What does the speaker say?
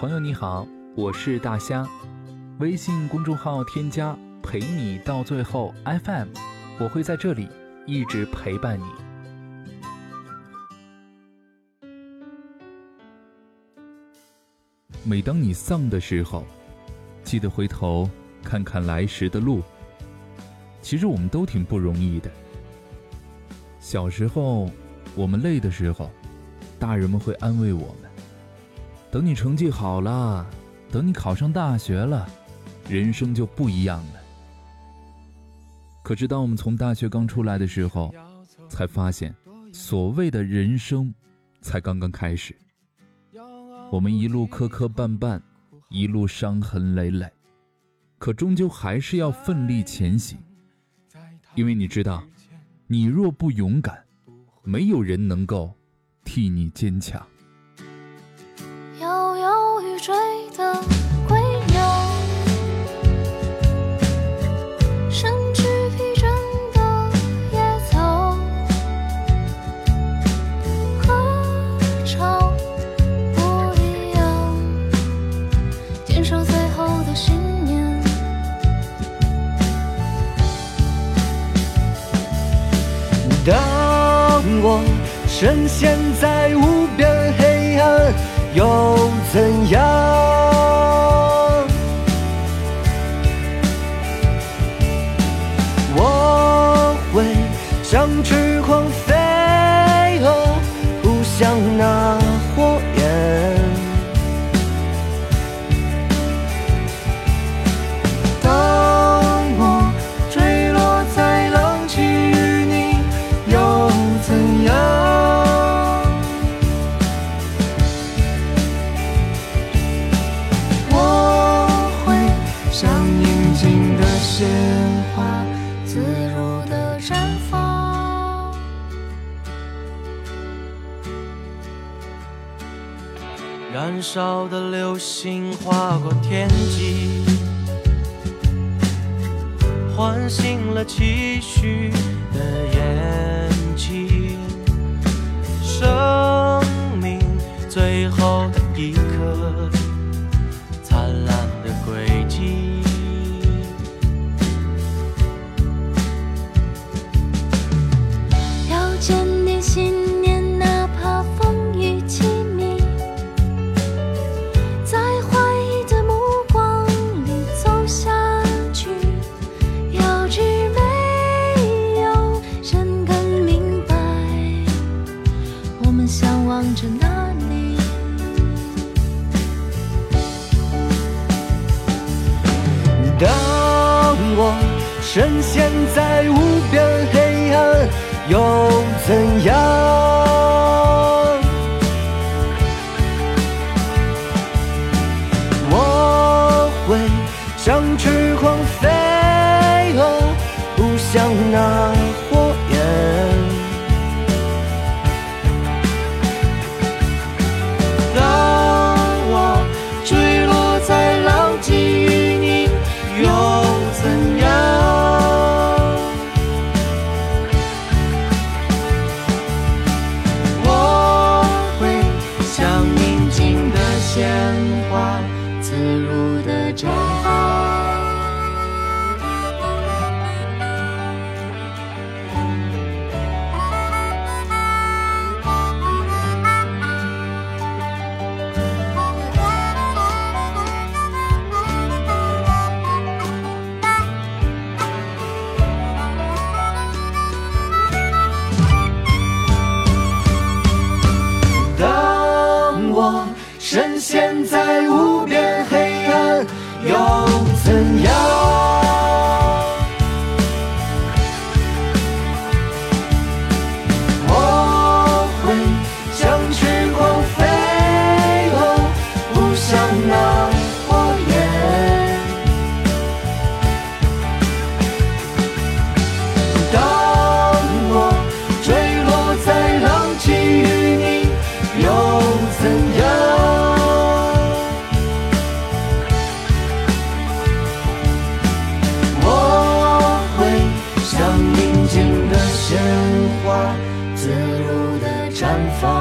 朋友你好，我是大虾，微信公众号添加陪你到最后 FM，我会在这里一直陪伴你。每当你丧的时候，记得回头看看来时的路。其实我们都挺不容易的。小时候，我们累的时候，大人们会安慰我们：“等你成绩好了，等你考上大学了，人生就不一样了。”可是当我们从大学刚出来的时候，才发现，所谓的人生，才刚刚开始。我们一路磕磕绊绊，一路伤痕累累，可终究还是要奋力前行，因为你知道，你若不勇敢，没有人能够替你坚强。的归鸟，身躯疲倦的野草，何尝不一样？坚守最后的信念。当我深陷在无边黑暗，又怎样？像痴狂飞蛾，扑向那火焰。当我坠落在浪迹与你，又怎样？我会像宁静的鲜花，自燃烧的流星划过天际，唤醒了期许的眼我深陷在无边黑暗，又怎样？如的绽放。当我深陷在南方。